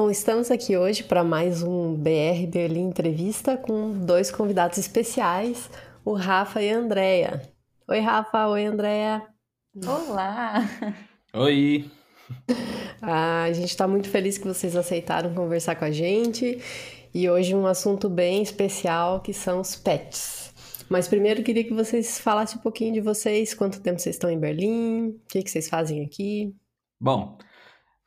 Bom, estamos aqui hoje para mais um BR Berlim Entrevista com dois convidados especiais, o Rafa e a Andrea. Oi, Rafa. Oi, Andrea. Olá. Oi. Ah, a gente está muito feliz que vocês aceitaram conversar com a gente e hoje um assunto bem especial que são os pets. Mas primeiro queria que vocês falassem um pouquinho de vocês, quanto tempo vocês estão em Berlim, o que, que vocês fazem aqui. Bom,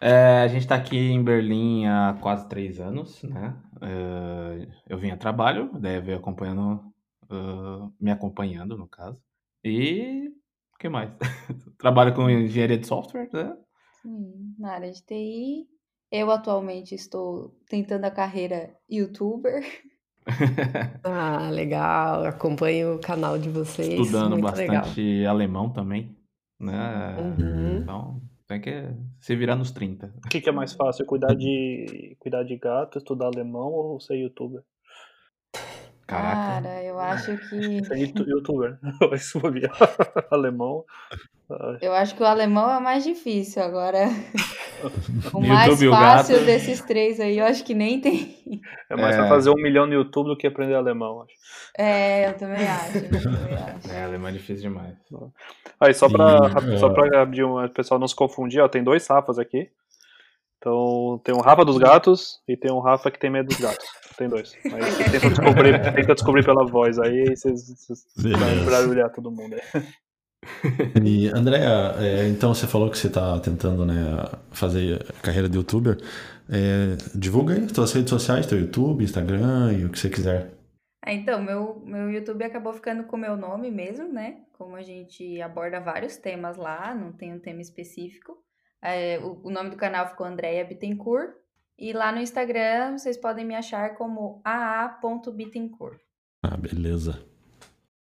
é, a gente está aqui em Berlim há quase três anos, né? É, eu vim a trabalho, deve acompanhando, uh, me acompanhando no caso. E o que mais? Trabalho com engenharia de software, né? Sim, na área de TI. Eu atualmente estou tentando a carreira youtuber. ah, legal. Acompanho o canal de vocês. Estudando Muito bastante legal. alemão também, né? Uhum. Então, tem que se virar nos 30. O que, que é mais fácil, cuidar de cuidar de gato, estudar alemão ou ser youtuber? Caraca. Cara, eu acho que. Ser youtu- youtuber, vai subir alemão. Eu acho que o alemão é o mais difícil. Agora, o YouTube mais e o fácil gato. desses três aí, eu acho que nem tem. É mais É. pra fazer um milhão no YouTube do que aprender alemão, acho. É, eu também acho. Eu também acho. É, alemão é difícil demais. Aí, só pra, Sim, só é. pra de um- o pessoal não se confundir, ó, tem dois Rafas aqui. Então, tem um Rafa dos gatos e tem um Rafa que tem medo dos gatos. Tem dois. Mas tenta descobrir, tenta descobrir pela voz aí, vocês, vai barulhar todo mundo aí. E Andréa, é, então você falou que você está tentando né, fazer carreira de youtuber. É, divulga aí suas redes sociais, teu YouTube, Instagram e o que você quiser. Ah, então, meu, meu YouTube acabou ficando com o meu nome mesmo, né? Como a gente aborda vários temas lá, não tem um tema específico. É, o, o nome do canal ficou Andrea Bittencourt. E lá no Instagram vocês podem me achar como aa.bittencourt. Ah, beleza.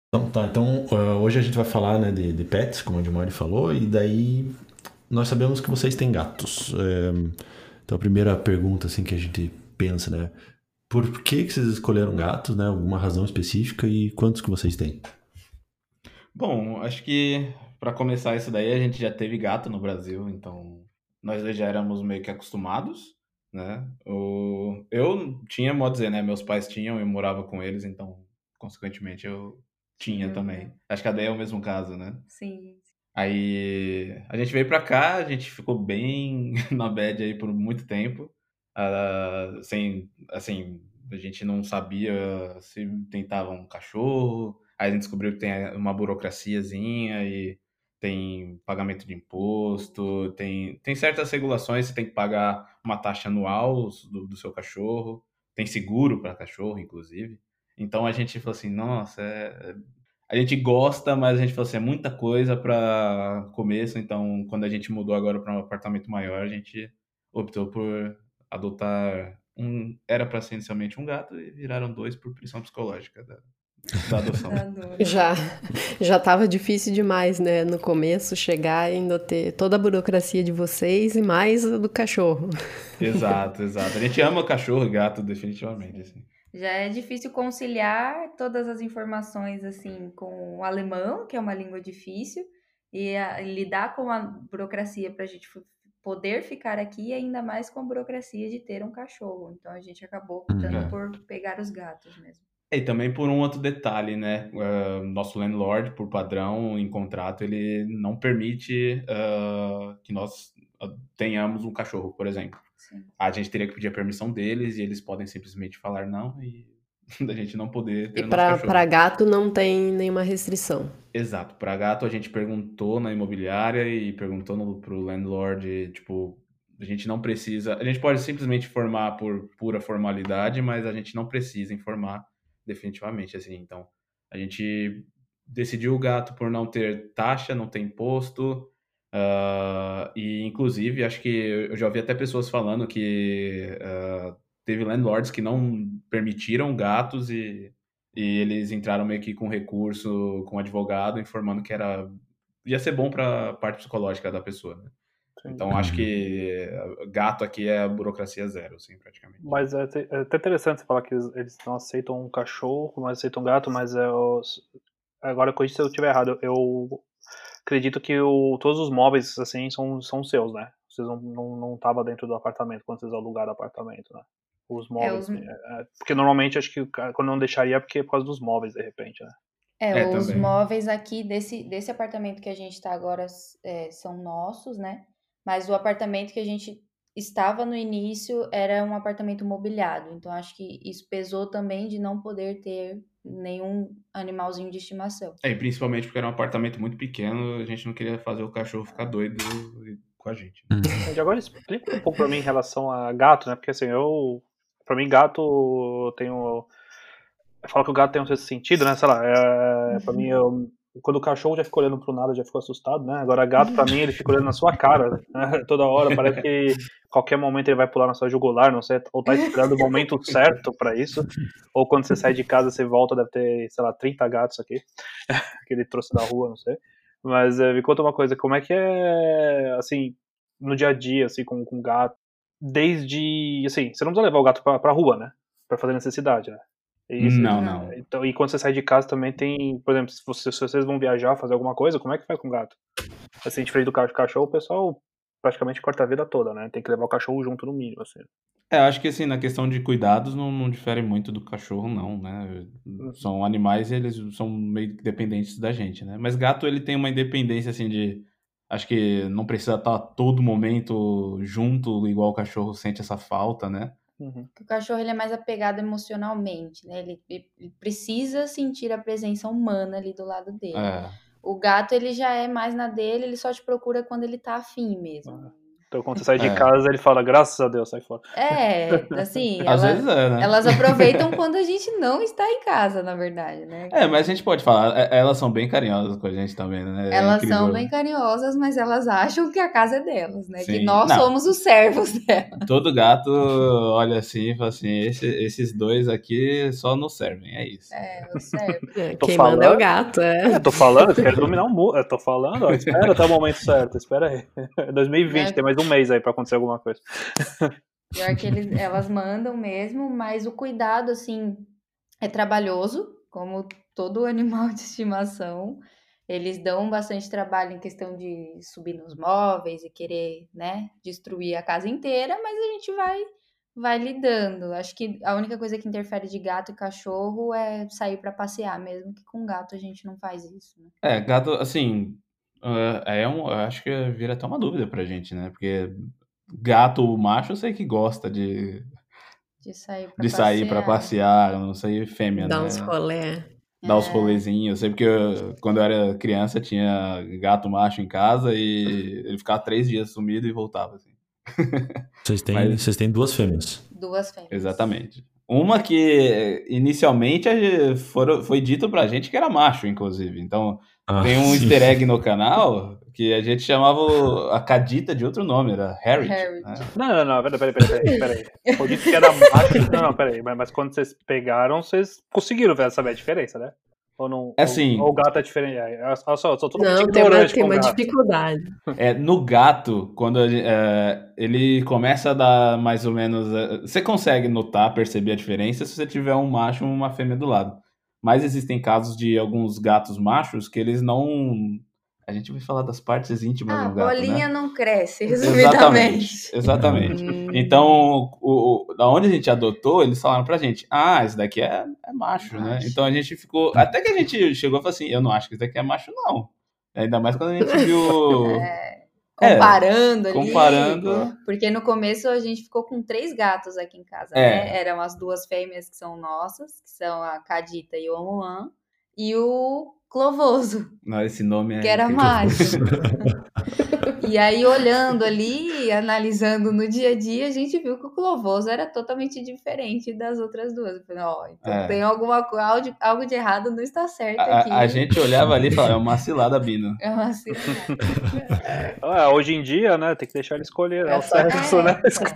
Então, tá, então ah, hoje a gente vai falar né, de, de pets, como a Dimari falou, e daí nós sabemos que vocês têm gatos. É, então a primeira pergunta assim que a gente pensa, né? Por que, que vocês escolheram gatos, né? Alguma razão específica e quantos que vocês têm? Bom, acho que para começar isso daí, a gente já teve gato no Brasil, então nós dois já éramos meio que acostumados, né? O... Eu tinha, modo dizer, né? Meus pais tinham, eu morava com eles, então, consequentemente, eu tinha Sim. também. Acho que a Deia é o mesmo caso, né? Sim. Aí a gente veio pra cá, a gente ficou bem na bad aí por muito tempo. Ah, sem, assim, a gente não sabia se tentava um cachorro. Aí a gente descobriu que tem uma burocraciazinha e tem pagamento de imposto, tem, tem certas regulações, você tem que pagar uma taxa anual do, do seu cachorro, tem seguro para cachorro, inclusive. Então a gente falou assim, nossa, é- a gente gosta, mas a gente falou assim, é muita coisa para começo, então quando a gente mudou agora para um apartamento maior, a gente optou por adotar um, era para ser inicialmente um gato e viraram dois por pressão psicológica da, da adoção. Adoro. Já já estava difícil demais, né? No começo, chegar e ainda ter toda a burocracia de vocês e mais a do cachorro. exato, exato. A gente ama cachorro e gato definitivamente, assim. Já é difícil conciliar todas as informações assim com o alemão, que é uma língua difícil, e, a- lidar com a burocracia para a gente poder ficar aqui, e ainda mais com a burocracia de ter um cachorro. Então a gente acabou optando É. por pegar os gatos mesmo. E também por um outro detalhe, né? Ah, nosso landlord, por padrão, em contrato, ele não permite ah, que nós ah, tenhamos um cachorro, por exemplo. Sim. A gente teria que pedir a permissão deles e eles podem simplesmente falar não e da gente não poder ter E para gato não tem nenhuma restrição. Exato. Para gato, a gente perguntou na imobiliária e perguntou no, pro landlord, tipo, a gente não precisa. A gente pode simplesmente informar por pura formalidade, mas a gente não precisa informar definitivamente, assim. Então, a gente decidiu o gato por não ter taxa, não ter imposto. ah, e, inclusive, acho que eu já ouvi até pessoas falando que ah, teve landlords que não permitiram gatos e, e eles entraram meio que com recurso, com advogado, informando que era ia ser bom para a parte psicológica da pessoa. Né? Então acho que gato aqui é burocracia zero, assim, praticamente. Mas é, é até interessante você falar que eles, eles não aceitam um cachorro, mas aceitam um gato, mas é os... agora corrija se eu estiver errado, eu acredito que o, todos os móveis assim são, são seus, né? Vocês não não, não tava dentro do apartamento quando vocês alugaram o apartamento, né? Os móveis. É, os... É, porque normalmente acho que quando não deixaria é porque é por causa dos móveis, de repente, né? É, é os também. móveis aqui desse, desse apartamento que a gente está agora é, são nossos, né? Mas o apartamento que a gente estava no início era um apartamento mobiliado. Então acho que isso pesou também de não poder ter nenhum animalzinho de estimação. É, e principalmente porque era um apartamento muito pequeno, a gente não queria fazer o cachorro ficar doido com a gente. Hum. Agora explica um pouco pra mim em relação a gato, né? Porque assim, eu. Pra mim, gato eu tenho. Eu falo que o gato tem um sexto sentido, né? Sei lá, é, pra mim, eu, quando o cachorro já fica olhando pro nada, já ficou assustado, né? Agora gato, pra mim, ele fica olhando na sua cara, né? Toda hora, parece que qualquer momento ele vai pular na sua jugular, não sei, ou tá esperando o momento certo para isso, ou quando você sai de casa, você volta, deve ter, sei lá, 30 gatos aqui, que ele trouxe da rua, não sei. Mas é, me conta uma coisa, como é que é, assim, no dia a dia, assim, com, com gato, desde, assim, você não precisa levar o gato pra, pra rua, né? Pra fazer necessidade, né? Isso, não, não. Então, e quando você sai de casa também tem, por exemplo, se, você, se vocês vão viajar, fazer alguma coisa, como é que faz com o gato? Assim, diferente do cachorro, o pessoal praticamente corta a vida toda, né? Tem que levar o cachorro junto no mínimo, assim. É, acho que assim, na questão de cuidados não, não difere muito do cachorro, não, né? Uhum. São animais e eles são meio dependentes da gente, né? Mas gato, ele tem uma independência, assim, de... Acho que não precisa estar todo momento junto, igual o cachorro sente essa falta, né? Uhum. O cachorro ele é mais apegado emocionalmente, né? Ele, ele, precisa sentir a presença humana ali do lado dele. É. O gato ele já é mais na dele, ele só te procura quando ele tá afim mesmo. Ah. Então, quando você sai de é. casa, ele fala, graças a Deus, sai fora. É, assim, Às vezes é, né? elas aproveitam quando a gente não está em casa, na verdade, né? É, mas a gente pode falar, é, elas são bem carinhosas com a gente também, né? É elas incrível. são bem carinhosas, mas elas acham que a casa é delas, né? Sim. Que nós não. somos os servos dela. Todo gato olha assim e fala assim, Esse, esses dois aqui só nos servem, é isso. É, os servos. Quem falando, manda é o gato, é. Eu tô falando, quero dominar o mundo. Eu tô falando, ó, espera até o momento certo, espera aí. 2020, é. tem mais um mês aí pra acontecer alguma coisa. Pior que eles, elas mandam mesmo, mas o cuidado, assim, é trabalhoso, como todo animal de estimação. Eles dão bastante trabalho em questão de subir nos móveis e querer, né, destruir a casa inteira, mas a gente vai vai lidando. Acho que a única coisa que interfere de gato e cachorro é sair para passear, mesmo que com gato a gente não faz isso. Né? É, gato, assim, é, é um, acho que vira até uma dúvida pra gente, né? Porque gato macho eu sei que gosta de, de sair pra de passear. sair pra passear, não sei fêmea, Dar né? uns. Dar uns é. rolezinhos. Eu sei porque eu, quando eu era criança tinha gato macho em casa e ele ficava três dias sumido e voltava, assim. Vocês têm, Mas... vocês têm duas fêmeas. Duas fêmeas. Exatamente. Uma que inicialmente foi, foi dito pra gente que era macho, inclusive. Então, ah, tem um sim. easter egg no canal que a gente chamava a Cadita de outro nome, era Harry. Né? Não, não, não, peraí, peraí, peraí, peraí. Foi dito que era macho. Não, não, peraí. Mas, mas quando vocês pegaram, vocês conseguiram ver, saber a diferença, né? Ou não? É assim. Ou, ou o gato é diferente? É, só, só, só não, tem uma, tem uma dificuldade. É, no gato, quando é, ele começa a dar mais ou menos. É, você consegue notar, perceber a diferença se você tiver um macho e uma fêmea do lado. Mas existem casos de alguns gatos machos que eles não. A gente vai falar das partes íntimas ah, do gato. A bolinha né? não cresce, resumidamente. Exatamente. exatamente. Hum. então, o, o, da onde a gente adotou, eles falaram pra gente: ah, esse daqui é, é macho, né? Então a gente ficou. Até que a gente chegou e falou assim: eu não acho que esse daqui é macho, não. Ainda mais quando a gente viu. É. Comparando é, ali. Comparando. Porque no começo a gente ficou com três gatos aqui em casa, é. né? Eram as duas fêmeas que são nossas, que são a Cadita e o Omuan, e o Clovoso. Não, esse nome é. Que era macho. E aí, olhando ali, analisando no dia a dia, a gente viu que o Clovoso era totalmente diferente das outras duas. Eu falei, ó, então É. tem alguma coisa, algo de- algo de errado não está certo A, aqui. a- a gente olhava ali e falava, é uma cilada, Bino. É uma cilada. Ah, hoje em dia, né, tem que deixar ele escolher. É o sexo, é. né? Escolher.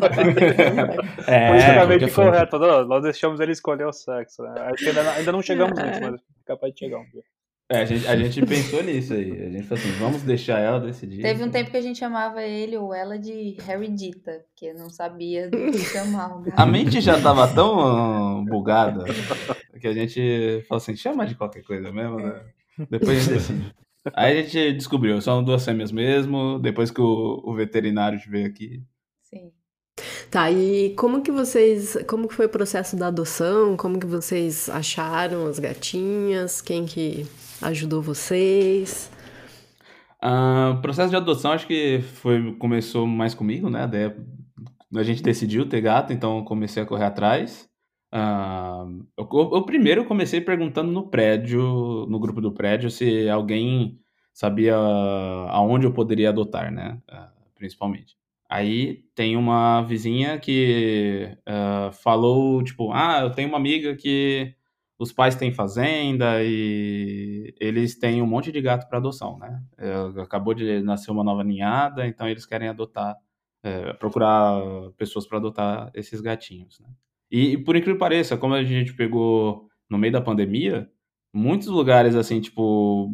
É, Politicamente forma. correto. Nós deixamos ele escolher o sexo. Né? Acho que ainda, ainda não chegamos nisso, mas é capaz de chegar um dia. É, a gente, a gente pensou nisso aí. A gente falou assim, vamos deixar ela decidir. Teve um tempo que a gente chamava ele ou ela de Harry Dita, porque não sabia do que chamar. né? A mente já tava tão ah, bugada que a gente falou assim, chama de qualquer coisa mesmo, né? Depois a gente decide. Aí a gente descobriu, são duas fêmeas mesmo, depois que o, o veterinário veio aqui. Tá, e como que vocês, como que foi o processo da adoção? Como que vocês acharam as gatinhas? Quem que ajudou vocês? Ah, o processo de adoção acho que foi, começou mais comigo, né? A gente decidiu ter gato, então comecei a correr atrás. Ah, eu, eu primeiro comecei perguntando no prédio, no grupo do prédio, se alguém sabia aonde eu poderia adotar, né? Ah, principalmente. Aí tem uma vizinha que ah, falou, tipo, ah, eu tenho uma amiga que os pais têm fazenda e eles têm um monte de gato para adoção, né? Acabou de nascer uma nova ninhada, então eles querem adotar, é, procurar pessoas para adotar esses gatinhos, né? E, e por incrível que pareça, como a gente pegou no meio da pandemia, muitos lugares assim, tipo,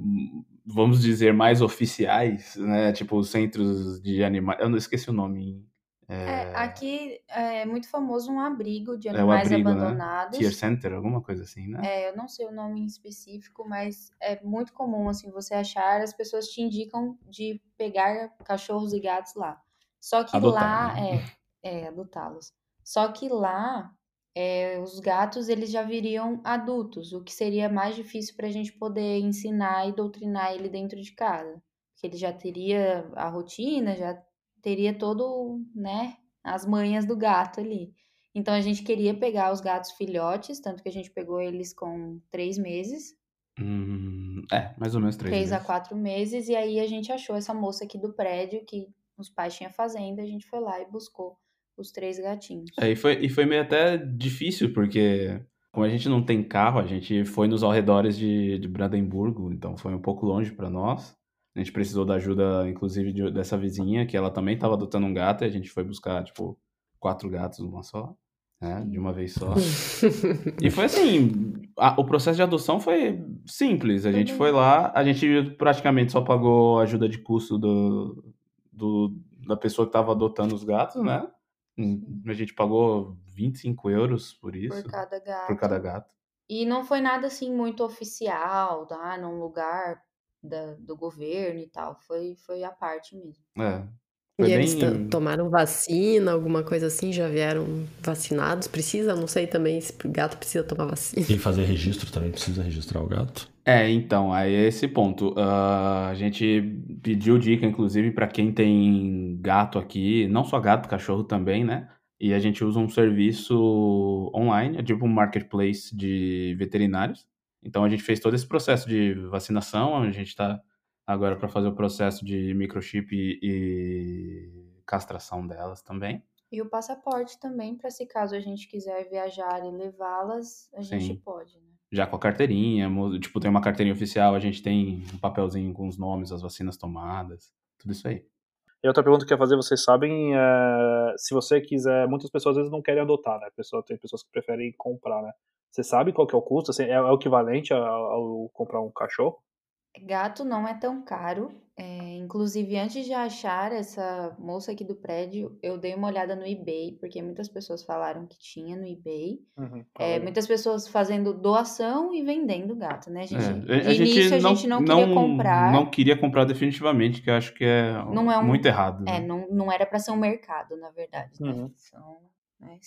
vamos dizer mais oficiais, né? Tipo centros de animais, eu não esqueci o nome. É, aqui é muito famoso um abrigo de É animais abrigo, né? abandonados. Tier Center, alguma coisa assim, né? É, eu não sei o nome em específico, mas é muito comum assim você achar, as pessoas te indicam de pegar cachorros e gatos lá. Só que Adotar, lá né? é, é adotá-los. Só que lá é, os gatos eles já viriam adultos, o que seria mais difícil para a gente poder ensinar e doutrinar ele dentro de casa, porque ele já teria a rotina, já teria todo, né, as manhas do gato ali. Então a gente queria pegar os gatos filhotes, tanto que a gente pegou eles com três meses, Hum, é, mais ou menos três três a quatro meses, e aí a gente achou essa moça aqui do prédio que os pais tinham fazenda, a gente foi lá e buscou os três gatinhos. É, e, foi, e foi meio até difícil, porque como a gente não tem carro, a gente foi nos arredores de, de Brandemburgo, então foi um pouco longe para nós. A gente precisou da ajuda, inclusive, de- dessa vizinha, que ela também estava adotando um gato, e a gente foi buscar, tipo, quatro gatos numa só, né? De uma vez só. E foi assim, a- o processo de adoção foi simples. A gente foi lá, a gente praticamente só pagou a ajuda de custo do, do- da pessoa que estava adotando os gatos, né? A gente pagou 25 euros por isso, Por cada gato. por cada gato. E não foi nada assim muito oficial, tá? Num lugar da- do governo e tal. Foi, foi a parte mesmo. É. E Foi eles bem. to- tomaram vacina, alguma coisa assim? Já vieram vacinados? Precisa? Não sei também se o gato precisa tomar vacina. E fazer registro também precisa registrar o gato. É, então, aí é esse ponto. Ah, a gente pediu dica, inclusive, para quem tem gato aqui, não só gato, cachorro também, né? E a gente usa um serviço online, é tipo um marketplace de veterinários. Então a gente fez todo esse processo de vacinação, a gente está agora para fazer o processo de microchip e, e castração delas também. E o passaporte também, para se caso a gente quiser viajar e levá-las, a gente Sim. pode, né? Já com a carteirinha, mo- tipo, tem uma carteirinha oficial, a gente tem um papelzinho com os nomes, as vacinas tomadas, tudo isso aí. E outra pergunta que eu ia fazer, vocês sabem, é, se você quiser, muitas pessoas às vezes não querem adotar, né? Pessoa, tem pessoas que preferem comprar, né? Você sabe qual que é o custo? Assim, é, é o equivalente ao, ao comprar um cachorro? Gato não é tão caro. é, inclusive, antes de achar essa moça aqui do prédio, eu dei uma olhada no eBay, porque muitas pessoas falaram que tinha no eBay. Uhum. É, muitas pessoas fazendo doação e vendendo gato, né, gente? É, De início a gente não queria comprar. não queria comprar definitivamente, que eu acho que é, Não é um- muito errado. É, né? não, não era para ser um mercado, na verdade, né? Uhum. São né.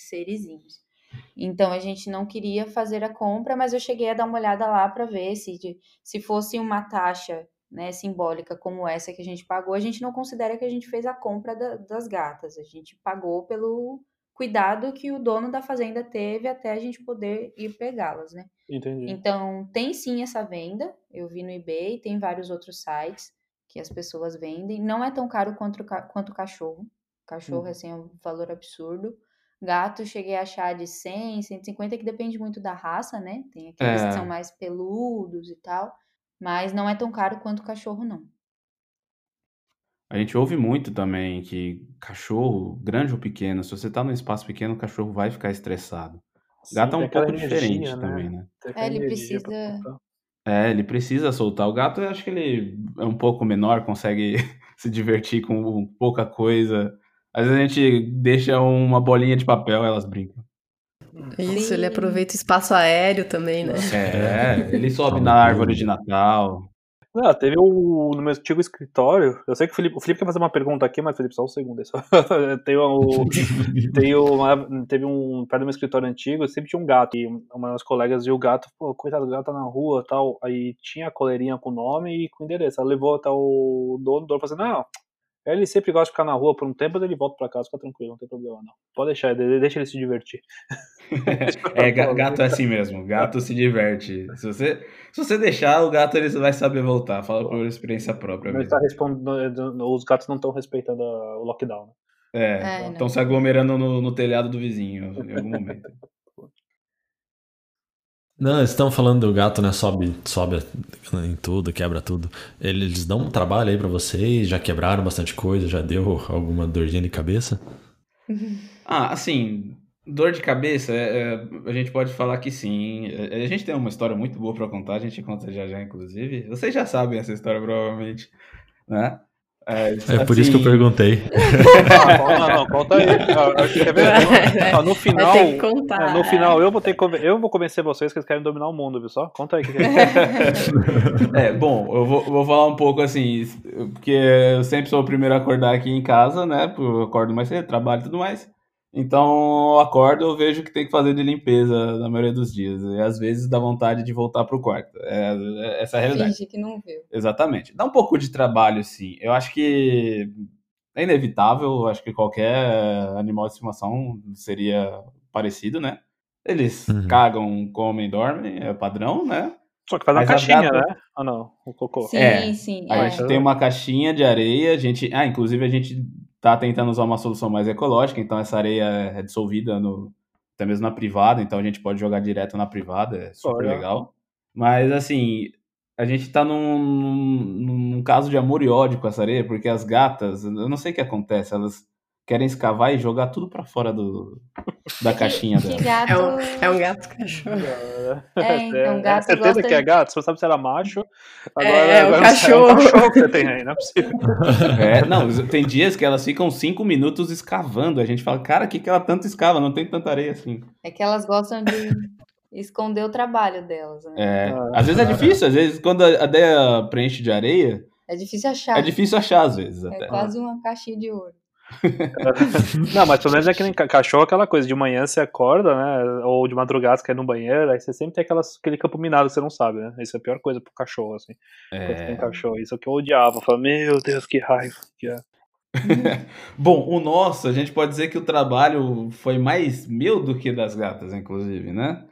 Então a gente não queria fazer a compra, mas eu cheguei a dar uma olhada lá para ver se, de- se fosse uma taxa né, simbólica como essa que a gente pagou, a gente não considera que a gente fez a compra da- das gatas. A gente pagou pelo cuidado que o dono da fazenda teve até a gente poder ir pegá-las, né? Entendi. Então, tem sim essa venda. Eu vi no eBay, tem vários outros sites que as pessoas vendem. Não é tão caro quanto, quanto cachorro. Cachorro, Uhum. assim, é um valor absurdo. Gato, cheguei a achar de 100, 150, que depende muito da raça, né? Tem aqueles É. que são mais peludos e tal. Mas não é tão caro quanto cachorro, não. A gente ouve muito também que cachorro, grande ou pequeno, se você tá num espaço pequeno, o cachorro vai ficar estressado. Gato é um pouco energia, diferente também, né? É, ele precisa-. É, ele precisa soltar. O gato, eu acho que ele é um pouco menor, consegue se divertir com pouca coisa. Às vezes a gente deixa uma bolinha de papel, elas brincam. Isso, ele Sim. aproveita o espaço aéreo também, né? É, ele sobe Tá na árvore de Natal. Não, teve o, no meu antigo escritório. Eu sei que o Felipe, o Felipe quer fazer uma pergunta aqui, mas Felipe, só um segundo. Só. tem o, tem uma, teve um. Perto do meu escritório antigo, sempre tinha um gato. E uma das colegas viu o gato, pô, coitado, o gato tá na rua tal. Aí tinha a coleirinha com o nome e com o endereço. Ela levou até o dono, o dono falou assim: não. Ele sempre gosta de ficar na rua por um tempo, mas ele volta pra casa, fica tranquilo, não tem problema não. Pode deixar, de- deixa ele se divertir. É, ga- gato é assim mesmo, gato se diverte. Se você, se você deixar, o gato ele vai saber voltar. Fala por experiência própria Não mesmo. está respondendo, os gatos não estão respeitando o lockdown. Né? É, É, estão não. se aglomerando no, no telhado do vizinho em algum momento. Não, eles estão falando do gato, né? Sobe, sobe em tudo, quebra tudo. Eles dão um trabalho aí pra vocês, já quebraram bastante coisa, já deu alguma dorzinha de cabeça? Ah, assim, dor de cabeça, é, é, a gente pode falar que sim. É, A gente tem uma história muito boa pra contar, a gente conta já já, inclusive. Vocês já sabem essa história, provavelmente, né? É, É por isso que eu assim, perguntei. Ah, não, não, conta aí. Ah, no final, contar. é, no final eu vou ter eu vou convencer vocês que eles querem dominar o mundo, viu só? Conta aí o que que é. É, bom, eu vou, vou falar um pouco assim, porque eu sempre sou o primeiro a acordar aqui em casa, né? porque Eu acordo mais cedo, trabalho e tudo mais. Então, eu acordo, eu vejo que tem que fazer de limpeza na maioria dos dias. E às vezes dá vontade de voltar pro quarto. É, é- essa é a realidade. Finge que não viu. Exatamente. Dá um pouco de trabalho, sim. Eu acho que é inevitável. Eu acho que qualquer animal de estimação seria parecido, né? Eles Uhum. cagam, comem, dormem, é padrão, né? Só que faz uma Mas as caixinha, gatas- né? Ah não, o cocô. Sim, É. sim. A é. gente tem uma caixinha de areia, a gente, ah, inclusive a gente tá tentando usar uma solução mais ecológica, então essa areia é dissolvida no até mesmo na privada, então a gente pode jogar direto na privada, é super Olha. legal. Mas assim, a gente tá num, num, num caso de amor e ódio com essa areia, porque as gatas, eu não sei o que acontece, elas querem escavar e jogar tudo pra fora do, da caixinha Que dela. gato. É um, é um gato cachorro. É, então, gato certeza gosta que é gato? Você não sabe se era macho. Agora, É, o agora não sei, cachorro. É um cachorro que você tem aí, não é possível. É, não, tem dias que elas ficam cinco minutos escavando. A gente fala, cara, o que, que ela tanto escava? Não tem tanta areia assim. É que elas gostam de esconder o trabalho delas, né? É, Ah. às vezes é difícil, às vezes quando a areia preenche de areia, É, difícil achar. é difícil achar às vezes É até. quase uma caixinha de ouro. Não, mas pelo menos é que nem ca- cachorro aquela coisa, de manhã você acorda, né? Ou de madrugada você quer ir no banheiro, aí você sempre tem aquelas, aquele campo minado que você não sabe, né? Isso é a pior coisa pro cachorro, assim. Quando você tem É. cachorro. Isso é que eu odiava. Eu falava, meu Deus, que raiva. que é. Bom, o nosso, a gente pode dizer que o trabalho foi mais meu do que das gatas, inclusive, né?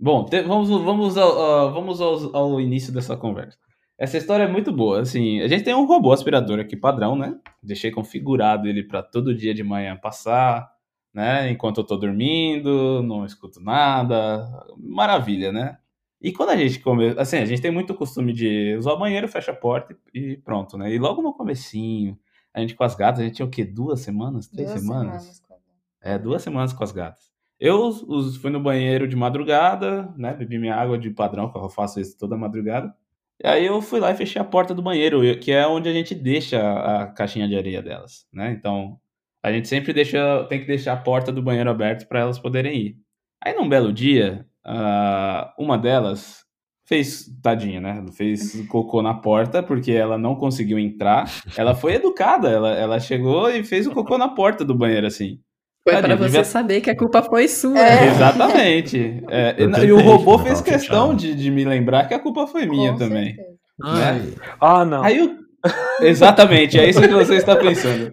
Bom, te- vamos, vamos, ao, ao- vamos ao, ao início dessa conversa. Essa história é muito boa, assim, a gente tem um robô aspirador aqui padrão, né? Deixei configurado ele para todo dia de manhã passar, né? Enquanto eu tô dormindo, não escuto nada, maravilha, né? E quando a gente come, assim, a gente tem muito costume de usar o banheiro, fecha a porta e pronto, né? E logo no comecinho, a gente com as gatas, a gente tinha o quê? Duas semanas? Três Duas semanas? a- É, duas semanas com as gatas. Eu os- fui no banheiro de madrugada, né? Bebi minha água de padrão, que eu faço isso toda madrugada. E aí eu fui lá e fechei a porta do banheiro, que é onde a gente deixa a caixinha de areia delas, né? Então, a gente sempre deixa, tem que deixar a porta do banheiro aberta para elas poderem ir. Aí num belo dia, ah, uma delas fez, tadinha, né? Fez cocô na porta porque ela não conseguiu entrar. Ela foi educada, ela, ela chegou e fez o cocô na porta do banheiro, assim. Foi pra você devia- saber que a culpa foi sua. É. Exatamente. É, Eu e, tentei, o robô fez questão de, de me lembrar que a culpa foi minha Com também. Ai, Ah, não. Aí o... Exatamente, é isso que você está pensando.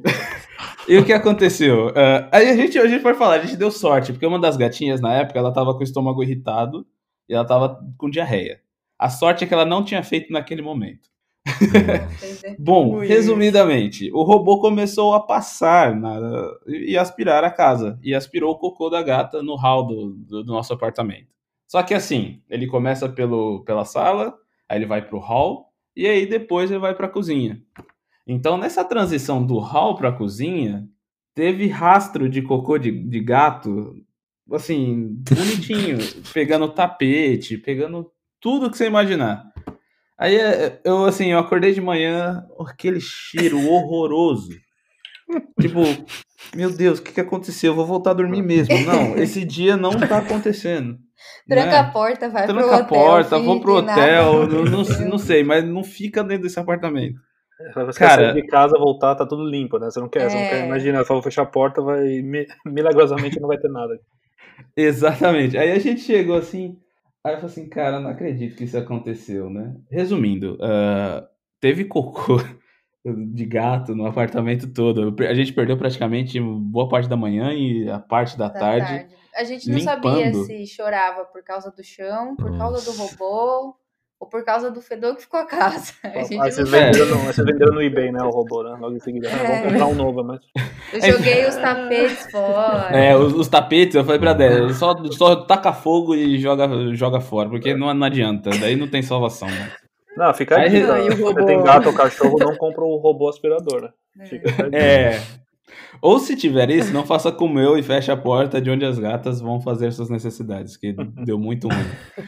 E o que aconteceu? Ah, aí a gente, a gente pode falar, a gente deu sorte, porque uma das gatinhas na época ela tava com o estômago irritado e ela tava com diarreia. A sorte é que ela não tinha feito naquele momento. Bom, resumidamente, o robô começou a passar na, e aspirar a casa. E aspirou o cocô da gata no hall do, do, do nosso apartamento. Só que assim, ele começa pelo, pela sala, aí ele vai pro hall, e aí depois ele vai pra cozinha. Então, nessa transição do hall pra cozinha, teve rastro de cocô de, de gato, assim, bonitinho, pegando tapete, pegando tudo que você imaginar. Aí eu, assim, eu acordei de manhã, aquele cheiro horroroso. tipo, meu Deus, o que, que aconteceu? Eu vou voltar a dormir mesmo. Não, esse dia não tá acontecendo. Tranca né? a porta, vai Tranca pro hotel. Tranca a porta, vou pro hotel. Não, não, não, sei, mas não fica dentro desse apartamento. Você Cara, sair de casa, voltar, tá tudo limpo, né? Você não quer, é... você não quer é. imaginar, só vou fechar a porta, vai milagrosamente não vai ter nada. Exatamente. Aí a gente chegou assim, Aí eu falei assim, cara, não acredito que isso aconteceu, né? Resumindo, uh, teve cocô de gato no apartamento todo. A gente perdeu praticamente boa parte da manhã e a parte da, da tarde, tarde. A gente não limpando. sabia se chorava por causa do chão, por Nossa. causa do robô, ou por causa do fedor que ficou a casa. A gente ah, vocês, venderam no, vocês venderam no eBay, né, o robô, né? Logo em seguida. É. Vamos comprar um novo, mas... Eu joguei os tapetes fora. É, os, os tapetes, eu falei pra Débora, só, só taca fogo e joga, joga fora, porque não, não adianta, daí não tem salvação, né? Não, fica aí. aí não, robô... Você tem gato ou cachorro, não compra o robô aspirador, né? Fica é. Ou se tiver isso, não faça como eu e feche a porta de onde as gatas vão fazer suas necessidades, que deu muito ruim.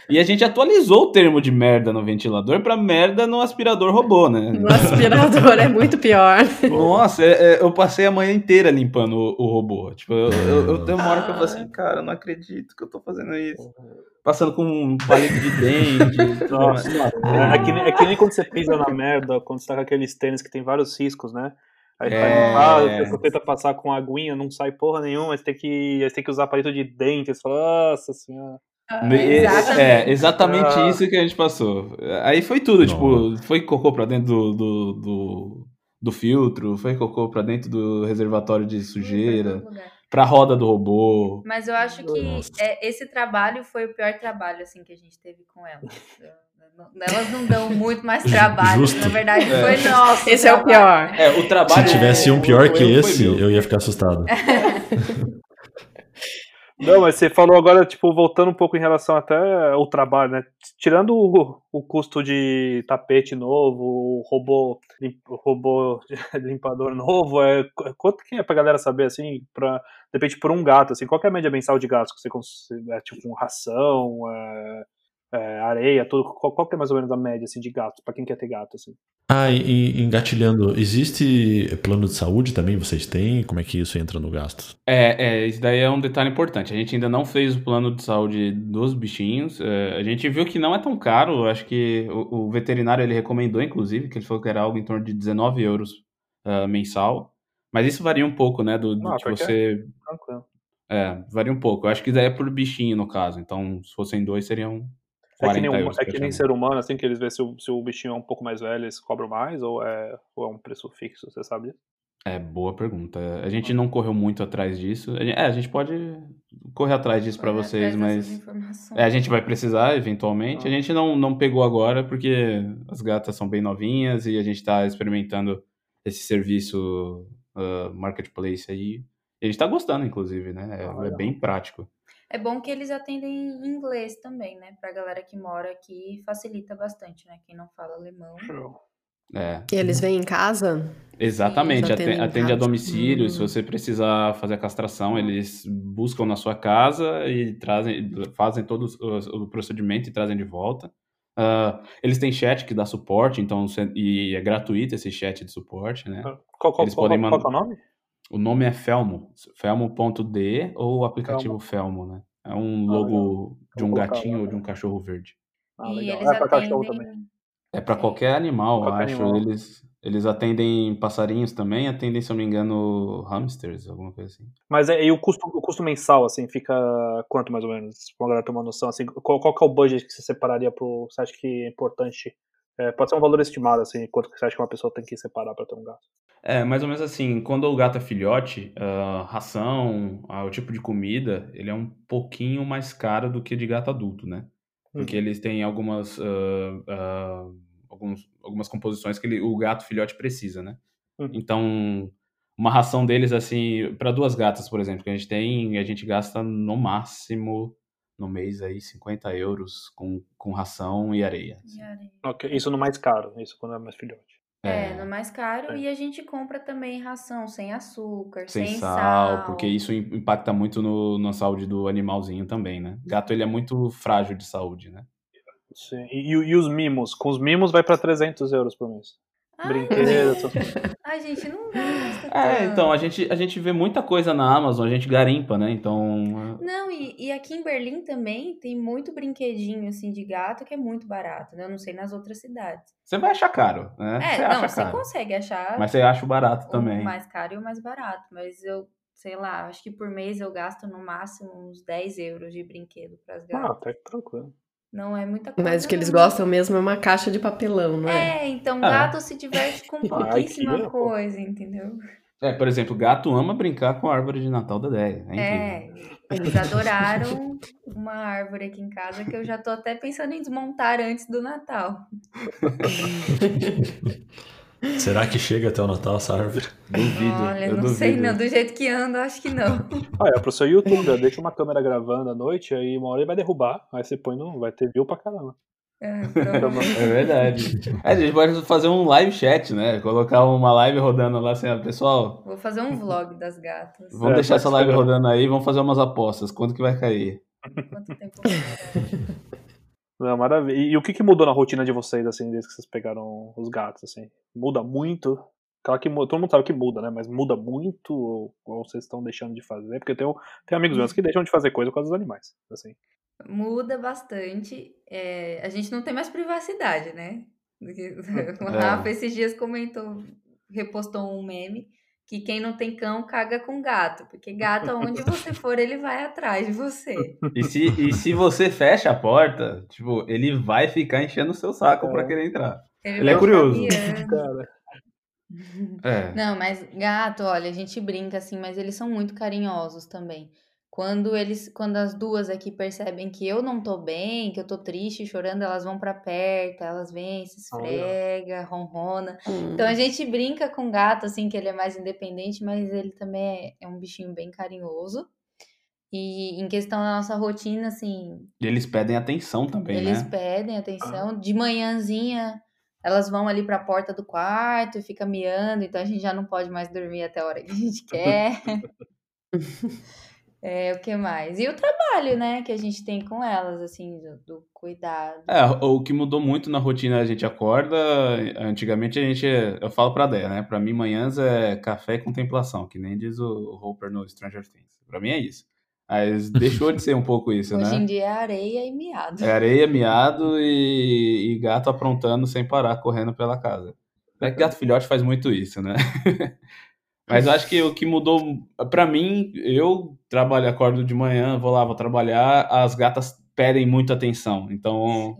E a gente atualizou o termo de merda no ventilador para merda no aspirador robô, né? No aspirador é muito pior. Nossa, é, é, eu passei a manhã inteira limpando o, o robô. Tipo, eu, eu, eu tenho uma hora que eu falo assim, cara, eu não acredito que eu tô fazendo isso. Passando com um palito de dente. Nossa, é, é, que, é que nem quando você pisa na merda, quando você tá com aqueles tênis que tem vários riscos, né? Aí é... ah, você tenta passar com aguinha, não sai porra nenhuma, mas tem que, tem que usar palito de dente. Você fala, nossa senhora. Ah, exatamente. É, exatamente ah. isso que a gente passou. Aí foi tudo, tipo, foi cocô pra dentro do, do, do, do, filtro, foi cocô pra dentro do reservatório de sujeira, pra roda do robô. Mas eu acho que é, esse trabalho foi o pior trabalho, assim, que a gente teve com ela. Elas não dão muito mais trabalho. Justo. Na verdade, é. foi nosso. Esse trabalho. é o pior. É, o trabalho. Se tivesse um pior que esse, eu ia ficar assustado. Não, mas você falou agora, tipo, voltando um pouco em relação até ao trabalho, né? Tirando o, o custo de tapete novo, o robô, o robô limpador novo, é, quanto que é pra galera saber, assim, pra, de repente, por um gato, assim, qual é a média mensal de gatos que você consegue, é, tipo, com ração, é, é, areia, tudo. Qual, qual que é mais ou menos a média assim, de gatos, para quem quer ter gato? Assim? Ah, e, engatilhando, existe plano de saúde também? Vocês têm? Como é que isso entra no gasto? É, é isso daí é um detalhe importante. A gente ainda não fez o plano de saúde dos bichinhos. É, a gente viu que não é tão caro. Acho que o, o, veterinário ele recomendou, inclusive, que ele falou que era algo em torno de 19 euros uh, mensal. Mas isso varia um pouco, né? Do, do ah, que você. Tranquilo. É, varia um pouco. Eu acho que daí é por bichinho, no caso. Então, se fossem dois, seriam é que nem, é que nem ser humano, assim, que eles veem se o, se o bichinho é um pouco mais velho, eles cobram mais, ou é, ou é um preço fixo, você sabe disso? É, boa pergunta. A gente não correu muito atrás disso. É, a gente pode correr atrás disso para vocês, mas é, a gente vai precisar eventualmente. Ah. A gente não, não pegou agora porque as gatas são bem novinhas e a gente está experimentando esse serviço uh, marketplace aí. E a gente está gostando, inclusive, né? É, ah, é bem prático. É bom que eles atendem em inglês também, né? Pra galera que mora aqui, facilita bastante, né? Quem não fala alemão. É. E eles vêm em casa? Exatamente, atende, atende a domicílio. Uhum. Se você precisar fazer a castração, eles buscam na sua casa e trazem, fazem todo o, procedimento e trazem de volta. Uh, eles têm chat que dá suporte, então e é gratuito esse chat de suporte, né? Qual, qual, eles qual, podem qual, qual é o nome? O nome é Felmo, felmo.de ou o aplicativo Felmo, Felmo né? É um ah, logo ah, de um gatinho ou de um cachorro verde. Ah, e eles é para cachorro também. É para qualquer animal, qualquer acho. Animal. Eles, eles atendem passarinhos também, atendem, se eu não me engano, hamsters, alguma coisa assim. Mas é, e o custo, o custo mensal, assim, fica quanto mais ou menos? Pra galera ter uma noção, assim, qual, qual que é o budget que você separaria pro. Você acha que é importante? É, pode ser um valor estimado, assim, quanto que você acha que uma pessoa tem que separar para ter um gato? É, mais ou menos assim, quando o gato é filhote, uh, ração, uh, o tipo de comida, ele é um pouquinho mais caro do que de gato adulto, né? Porque uhum. eles têm algumas, uh, alguns, algumas composições que ele, o gato filhote precisa, né? Uhum. Então, uma ração deles, assim, para duas gatas, por exemplo, que a gente tem, a gente gasta no máximo no mês aí 50 euros com, com ração e areia. assim. E areia. Ok, Isso no mais caro, isso quando é mais filhote. É, no mais caro. É. E a gente compra também ração sem açúcar, sem, sem, sal, porque isso im- impacta muito no, na saúde do animalzinho também, né? Gato, ele é muito frágil de saúde, né? Sim. E, e os mimos? Com os mimos vai pra 300 euros por mês. Ai, Brinquedos, essas gente não gasta É, tanto. então, a gente, a gente vê muita coisa na Amazon, a gente garimpa, né? Então, Não, e, e aqui em Berlim também tem muito brinquedinho assim de gato que é muito barato, né? Eu não sei nas outras cidades. você vai achar caro, né? É, você não, acha você caro. consegue achar Mas você acha o barato o também. mais caro e o mais barato, mas eu, sei lá, acho que por mês eu gasto no máximo uns 10 euros de brinquedo para as Ah, gatas. tá tranquilo. Não é muita coisa. Mas o que eles gostam mesmo é uma caixa de papelão, não é? É, então Ah. gato se diverte com pouquíssima pô. coisa, entendeu? É, por exemplo, gato ama brincar com a árvore de Natal da Deia. É. É, eles adoraram uma árvore aqui em casa que eu já tô até pensando em desmontar antes do Natal. Será que chega até o Natal essa árvore? Duvido. Olha, eu não duvido. sei não, do jeito que ando, acho que não. Ah, é pro seu YouTube, ó, deixa uma câmera gravando à noite, aí uma hora ele vai derrubar, aí você põe no. Vai ter view pra caramba. É, provavelmente. É verdade. É, a gente pode fazer um live chat, né? Colocar uma live rodando lá assim, ó, pessoal, Vou fazer um vlog das gatas. vamos É, deixar essa live rodando aí, vamos fazer umas apostas. Quanto que vai cair? Quanto tempo vai durar? Não, maravilha. E, e o que, que mudou na rotina de vocês, assim, desde que vocês pegaram os gatos, assim? Muda muito? Claro que todo mundo sabe que muda, né? Mas muda muito ou, ou vocês estão deixando de fazer? Porque tem, tem amigos meus que deixam de fazer coisa por causa dos animais, assim. Muda bastante. É, a gente não tem mais privacidade, né? O É. Rafa esses dias comentou, repostou um meme que quem não tem cão caga com gato, porque gato aonde você for ele vai atrás de você. E se, e se você fecha a porta, tipo, ele vai ficar enchendo o seu saco pra É. querer entrar. Ele, Ele é curioso. É. Não, mas gato, olha, a gente brinca assim, mas eles são muito carinhosos também. Quando eles, quando as duas aqui percebem que eu não tô bem, que eu tô triste, chorando, elas vão pra perto, elas vêm, se Olha. esfrega, ronrona. Hum. Então a gente brinca com o gato, assim, que ele é mais independente, mas ele também é, é um bichinho bem carinhoso. E em questão da nossa rotina, assim, E eles pedem atenção também, eles né? pedem atenção. De manhãzinha, elas vão ali pra porta do quarto e fica miando, então a gente já não pode mais dormir até a hora que a gente quer. É, o que mais? E o trabalho, né, que a gente tem com elas, assim, do, do cuidado. É, o que mudou muito na rotina, a gente acorda, antigamente a gente, eu falo pra Déia, né, pra mim manhãs é café e contemplação, que nem diz o Hopper no Stranger Things, pra mim é isso. Mas deixou de ser um pouco isso, Hoje em né? dia é areia e miado. É areia, miado e, e gato aprontando sem parar, correndo pela casa. É que gato filhote faz muito isso, né? Mas acho que o que mudou, pra mim, eu trabalho, acordo de manhã, vou lá, vou trabalhar, as gatas pedem muita atenção. Então,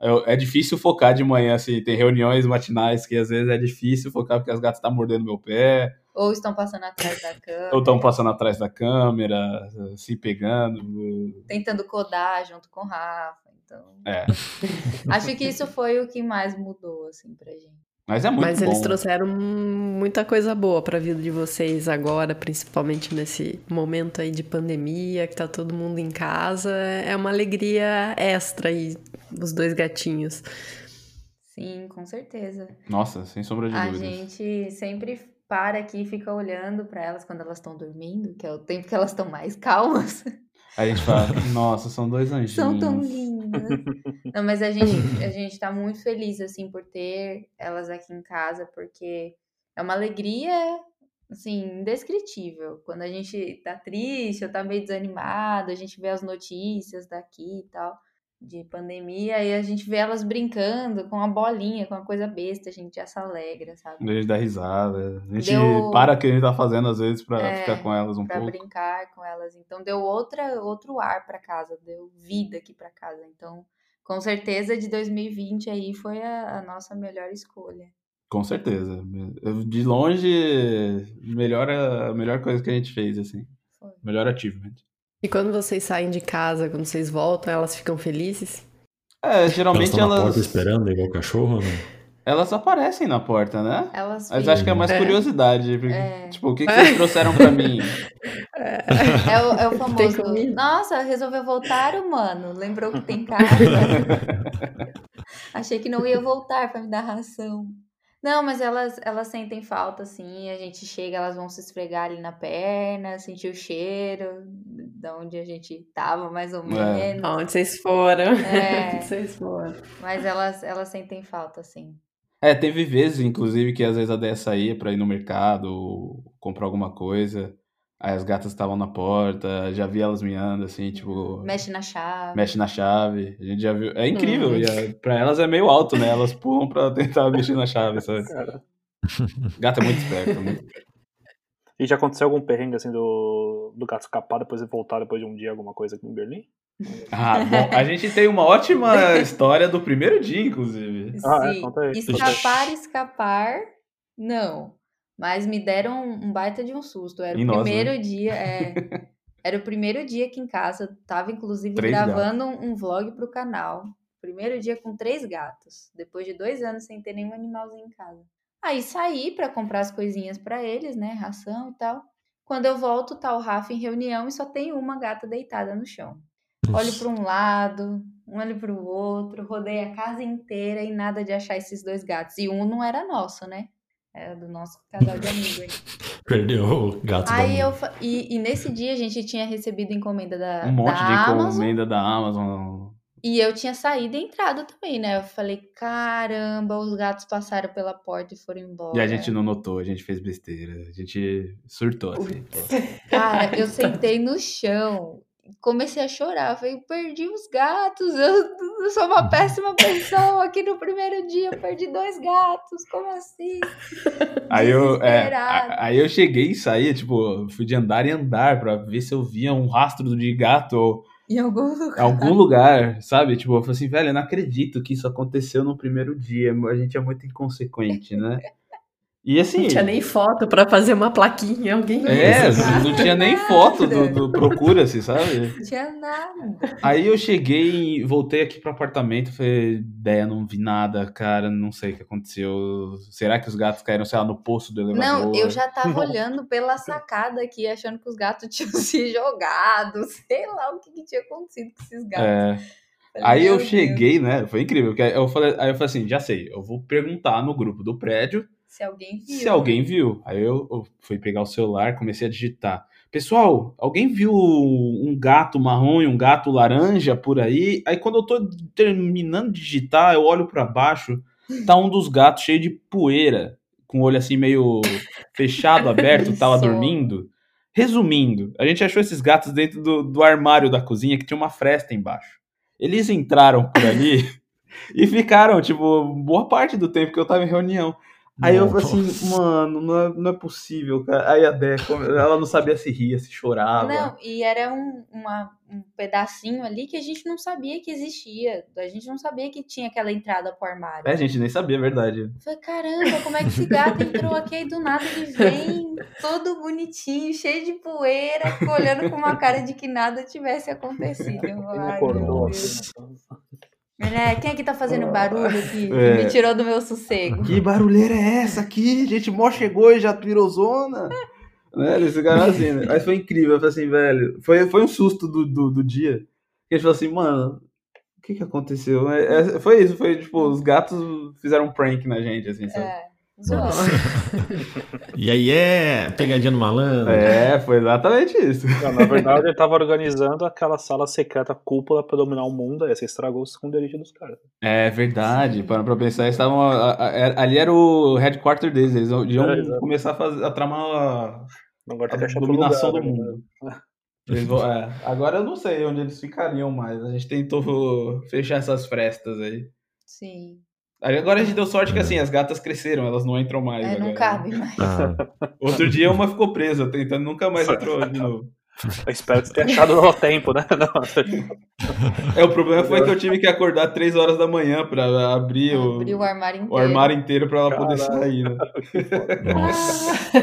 eu- é difícil focar de manhã, assim, tem reuniões matinais que às vezes é difícil focar porque as gatas estão mordendo meu pé, Ou estão passando atrás da cama, ou estão passando atrás da câmera, se pegando. tentando codar junto com o Rafa. Então, É, acho que isso foi o que mais mudou, assim, pra gente. Mas é muito Mas bom. eles trouxeram muita coisa boa pra vida de vocês agora, principalmente nesse momento aí de pandemia, que tá todo mundo em casa. É uma alegria extra aí, os dois gatinhos. Sim, com certeza. Nossa, sem sombra de A dúvidas. gente sempre para aqui e fica olhando pra elas quando elas estão dormindo, que é o tempo que elas estão mais calmas. Aí a gente fala, nossa, são dois anjinhos. São tão lindas. Não, mas a gente, a gente tá muito feliz, assim, por ter elas aqui em casa, porque é uma alegria, assim, indescritível. Quando a gente tá triste ou tá meio desanimado, a gente vê as notícias daqui e tal, de pandemia, e a gente vê elas brincando com uma bolinha, com uma coisa besta, a gente já se alegra, sabe? A gente dá risada. A gente Deu- para o que a gente tá fazendo às vezes pra É, ficar com elas um Pra pouco. brincar com elas. Então deu outra, outro ar pra casa, deu vida aqui pra casa. Então, com certeza de 2020 aí foi a, a nossa melhor escolha. Com certeza. De longe, melhor, a melhor coisa que a gente fez, assim. Foi. Melhor achievement. E quando vocês saem de casa, quando vocês voltam, elas ficam felizes? É, Elas geralmente estão na elas. porta esperando, igual cachorro, né? Elas aparecem na porta, né? Elas Mas acho que é mais É. curiosidade. porque, É. Tipo, o que, que vocês trouxeram pra mim? É o, é o famoso. Nossa, resolveu voltar, humano. Lembrou que tem casa. Achei que não ia voltar pra me dar ração. Não, mas elas, elas sentem falta, assim. A gente chega, elas vão se esfregar ali na perna, sentir o cheiro da onde a gente tava, mais ou É. menos. Onde vocês foram? É. Onde vocês foram? Mas elas, elas sentem falta, assim. É, teve vezes, inclusive, que às vezes a Déia saía pra ir no mercado ou comprar alguma coisa. Aí as gatas estavam na porta, já vi elas miando, assim, tipo, Mexe na chave. mexe na chave. A gente já viu. É incrível, Hum. e a- pra elas é meio alto, né? Elas pulam pra tentar mexer na chave, sabe? Cara. Gata é muito esperta, muito E já aconteceu algum perrengue assim do, do gato escapar depois de voltar depois de um dia, alguma coisa aqui em Berlim? Ah, bom, a gente tem uma ótima história do primeiro dia, inclusive. Ah, é? Sim. Conta aí. Escapar, escapar, não. Mas me deram um baita de um susto. Era Em o nós, primeiro né? dia, é, era o primeiro dia aqui em casa. Eu Tava, inclusive, Três gravando um, um vlog pro canal. Primeiro dia com três gatos. Depois de dois anos sem ter nenhum animalzinho em casa. Aí saí pra comprar as coisinhas pra eles, né? Ração e tal. Quando eu volto, tá o Rafa em reunião e só tem uma gata deitada no chão. Olho para um lado, olho para o outro, rodei a casa inteira e nada de achar esses dois gatos. E um não era nosso, né? Era do nosso casal de amigos. Perdeu o gato Aí eu fa- e, e nesse dia a gente tinha recebido encomenda da, Um monte da de Amazon encomenda da Amazon. e eu tinha saído e entrado também, né? Eu falei, caramba, os gatos passaram pela porta e foram embora. E a gente não notou, a gente fez besteira. A gente surtou, assim. Cara, eu sentei no chão, comecei a chorar. Falei, perdi os gatos, eu, eu sou uma péssima pessoa. Aqui no primeiro dia eu perdi dois gatos, como assim? Aí eu, é, aí eu cheguei e saí, tipo, fui de andar em andar pra ver se eu via um rastro de gato ou Em algum em lugar. algum lugar, sabe? Tipo, eu falei assim, velho, eu não acredito que isso aconteceu no primeiro dia. A gente é muito inconsequente, né? E assim. Não tinha nem foto pra fazer uma plaquinha. Alguém É, não tinha nem foto do, do Procura-se, sabe? Não tinha nada. Aí eu cheguei e voltei aqui pro apartamento, falei, ideia, não vi nada, cara, não sei o que aconteceu. Será que os gatos caíram, sei lá, no poço do elevador? Não, eu já tava olhando pela sacada aqui, achando que os gatos tinham se jogado. Sei lá o que, que tinha acontecido com esses gatos. É. Aí eu "Meu Deus." cheguei, né? Foi incrível. Porque eu falei, aí eu falei assim, já sei, eu vou perguntar no grupo do prédio Se alguém viu. se alguém viu. Aí eu, eu fui pegar o celular, comecei a digitar. Pessoal, alguém viu um gato marrom e um gato laranja por aí? Aí quando eu tô terminando de digitar, eu olho pra baixo, tá um dos gatos cheio de poeira, com o olho assim meio fechado, aberto, tava dormindo. Resumindo, a gente achou esses gatos dentro do, do armário da cozinha que tinha uma fresta embaixo. Eles entraram por ali e ficaram, tipo, boa parte do tempo que eu tava em reunião. Aí eu falei assim, mano, não é, não é possível, cara. Aí a Dé, como- ela não sabia se ria, se chorava. Não, e era um, uma- um pedacinho ali que a gente não sabia que existia. A gente não sabia que tinha aquela entrada pro armário. É, a gente nem sabia, é verdade. Falei, caramba, como é que esse gato entrou aqui e do nada ele vem todo bonitinho, cheio de poeira, olhando com uma cara de que nada tivesse acontecido. Ai. É, quem é que tá fazendo barulho aqui? Que É. me tirou do meu sossego. Que barulheira é essa aqui? Gente, mó chegou e já virou zona. né? Eles ficaram assim, né? Mas foi incrível, eu falei assim, velho. Foi, foi um susto do, do, do dia. Que a gente falou assim, mano, o que que aconteceu? É, é, foi isso, foi tipo, os gatos fizeram um prank na gente, assim, sabe? É, E aí é pegadinha no malandro. É, foi exatamente isso. Não, na verdade, ele tava organizando aquela sala secreta cúpula pra dominar o mundo, aí você estragou o esconderijo dos caras. É verdade, para pra pensar, eles estavam. a- a- a- Ali era o headquarter deles, eles iam É, começar a, fazer, a tramar a, Agora tem a outro dominação lugar, do né? mundo. Vão- é, agora eu não sei onde eles ficariam mais. A gente tentou fechar essas frestas aí. Sim. Agora a gente deu sorte que assim, as gatas cresceram, elas não entram mais. É, não agora. cabe mais. Ah, Outro dia uma ficou presa, tentando nunca mais entrou de novo. Eu espero que você tenha achado no tempo, né? Não, É, o problema foi que eu tive que acordar 3 horas da manhã pra abrir o, o armário inteiro. o armário inteiro pra ela poder Caralho. sair, né? nossa.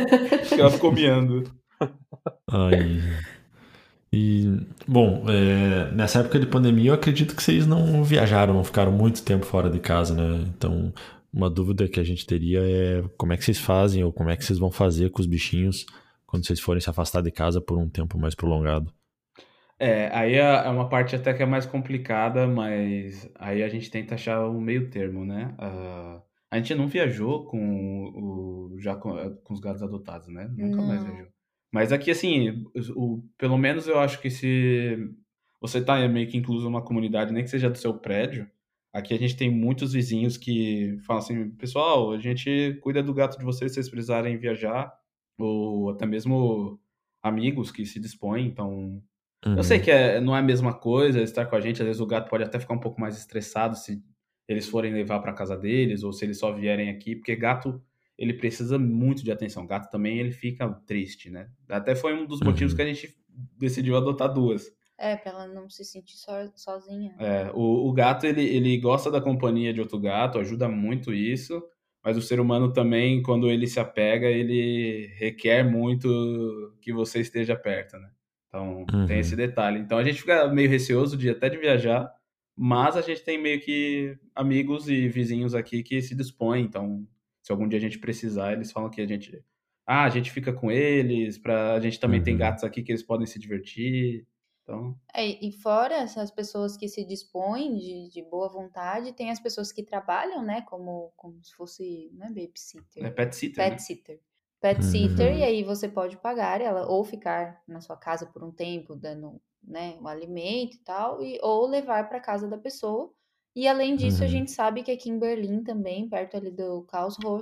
Ela ficou miando. Ai. E, bom, é, nessa época de pandemia, eu acredito que vocês não viajaram, não ficaram muito tempo fora de casa, né? Então, uma dúvida que a gente teria é como é que vocês fazem ou como é que vocês vão fazer com os bichinhos quando vocês forem se afastar de casa por um tempo mais prolongado. É, aí é, é uma parte até que é mais complicada, mas aí a gente tenta achar o meio termo, né? Uh, a gente não viajou com o já com, com os gatos adotados, né? Nunca não. mais viajou. Mas aqui, assim, o, pelo menos eu acho que se você tá meio que incluso numa comunidade, nem que seja do seu prédio, aqui a gente tem muitos vizinhos que falam assim, pessoal, a gente cuida do gato de vocês se vocês precisarem viajar, ou até mesmo amigos que se dispõem, então... Uhum. Eu sei uhum. que é, não é a mesma coisa estar com a gente, às vezes o gato pode até ficar um pouco mais estressado se eles forem levar para casa deles, ou se eles só vierem aqui, porque gato ele precisa muito de atenção. Gato também ele fica triste, né? Até foi um dos motivos uhum. que a gente decidiu adotar duas. É, pra ela não se sentir so, sozinha. É, o, o gato ele, ele gosta da companhia de outro gato, ajuda muito isso, mas o ser humano também, quando ele se apega, ele requer muito que você esteja perto, né? Então uhum. tem esse detalhe. Então a gente fica meio receoso de até de viajar, mas a gente tem meio que amigos e vizinhos aqui que se dispõem, então se algum dia a gente precisar, eles falam que a gente. Ah, a gente fica com eles, pra, a gente também uhum. tem gatos aqui que eles podem se divertir. Então... É, e fora essas pessoas que se dispõem de, de boa vontade, tem as pessoas que trabalham, né? Como, como se fosse, não é babysitter. É pet sitter. Pet né? sitter. Pet sitter, uhum. e aí você pode pagar ela ou ficar na sua casa por um tempo, dando né, um alimento e tal, e, ou levar para casa da pessoa e além disso, uhum. a gente sabe que aqui em Berlim também, perto ali do Karlsruhe,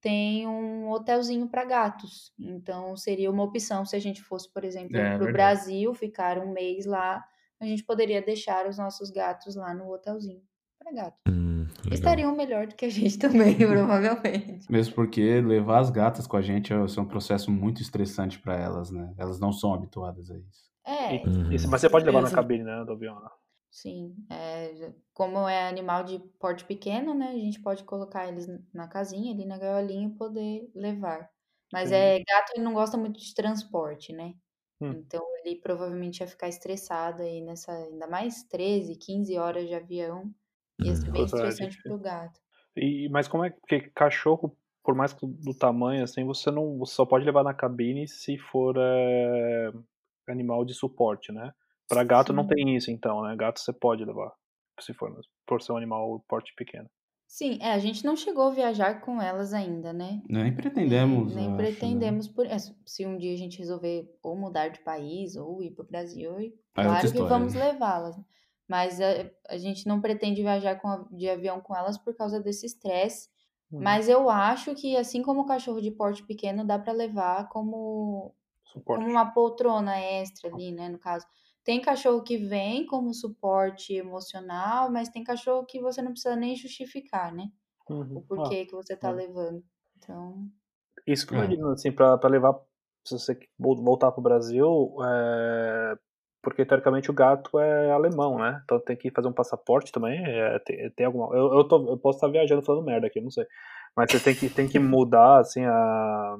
tem um hotelzinho para gatos. Então seria uma opção se a gente fosse, por exemplo, é, para o Brasil, ficar um mês lá, a gente poderia deixar os nossos gatos lá no hotelzinho para gato. Hum, Estariam melhor do que a gente também, provavelmente. Mesmo porque levar as gatas com a gente é, é um processo muito estressante para elas, né? Elas não são habituadas a isso. É. Uhum. Mas você pode levar na cabine, né, do avião? Né? Sim, é, como é animal de porte pequeno, né? A gente pode colocar eles na casinha, ali na gaiolinha e poder levar. Mas Sim. é gato ele não gosta muito de transporte, né? Hum. Então ele provavelmente ia ficar estressado aí nessa, ainda mais 13, 15 horas de avião. Ia ser bem estressante pro gato. E, mas como é que cachorro, por mais que do tamanho assim, você não você só pode levar na cabine se for é, animal de suporte, né? Para gato Sim. não tem isso, então, né? Gato você pode levar, se for por ser um animal porte pequeno. Sim, é, a gente não chegou a viajar com elas ainda, né? Nem pretendemos. É, nem acho, né? pretendemos né? por é, se um dia a gente resolver ou mudar de país ou ir para o Brasil, é claro história, que vamos né? levá-las. Mas a, a, gente não pretende viajar com, de avião com elas por causa desse estresse. Hum. Mas eu acho que assim como o cachorro de porte pequeno dá para levar como como uma poltrona extra ali, né, no caso. Tem cachorro que vem como suporte emocional, mas tem cachorro que você não precisa nem justificar, né? Uhum. O porquê ah, que você tá é. levando. Então. Isso que eu é. imagino, assim, pra, pra levar, se você voltar pro Brasil, é... porque teoricamente o gato é alemão, né? Então tem que fazer um passaporte também. É, tem, tem alguma. Eu, eu, tô, eu posso estar viajando falando merda aqui, não sei. Mas você tem que, tem que mudar, assim, a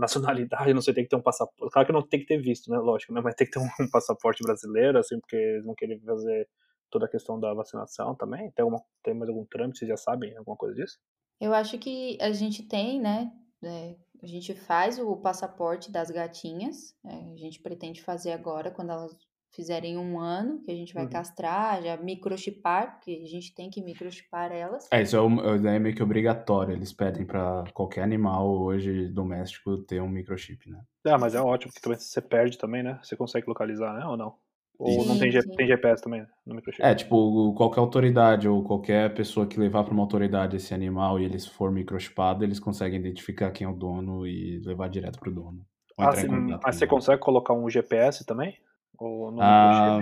nacionalidade, não sei, tem que ter um passaporte. Claro que não tem que ter visto, né? Lógico, né? Mas tem que ter um, passaporte brasileiro, assim, porque eles vão querer fazer toda a questão da vacinação também. Tem, alguma, tem mais algum trâmite, vocês já sabem alguma coisa disso? Eu acho que a gente tem, né? É, a gente faz o passaporte das gatinhas. É, a gente pretende fazer agora, quando elas fizerem um ano, que a gente vai uhum. castrar, já microchipar, porque a gente tem que microchipar elas. É, isso é, é meio que obrigatório. Eles pedem para qualquer animal hoje doméstico ter um microchip, né? Ah, mas é ótimo, porque também você perde também, né? Você consegue localizar, né? Ou não? Ou sim, não tem, tem, GPS também no microchip? É, tipo, qualquer autoridade ou qualquer pessoa que levar para uma autoridade esse animal e eles for microchipado, eles conseguem identificar quem é o dono e levar direto pro dono. Ah, sim, mas você consegue colocar um GPS também? Ou no ah,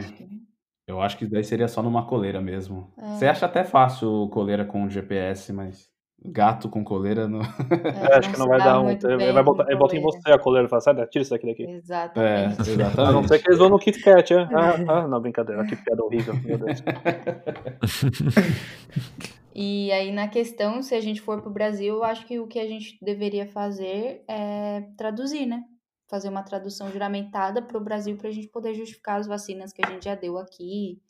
eu acho que daí seria só numa coleira mesmo. É. Você acha até fácil coleira com GPS, mas gato com coleira não. É, acho que não vai dar um. Ele vai botar, ele bota em você a coleira e fala, sai, tira isso daqui daqui. Exatamente. É, exatamente. A não ser que eles vão no Kit Kat, é? Ah, ah, não, brincadeira, que piada horrível, meu Deus. E aí, na questão, se a gente for para o Brasil, eu acho que o que a gente deveria fazer é traduzir, né? Fazer uma tradução juramentada para o Brasil para a gente poder justificar as vacinas que a gente já deu aqui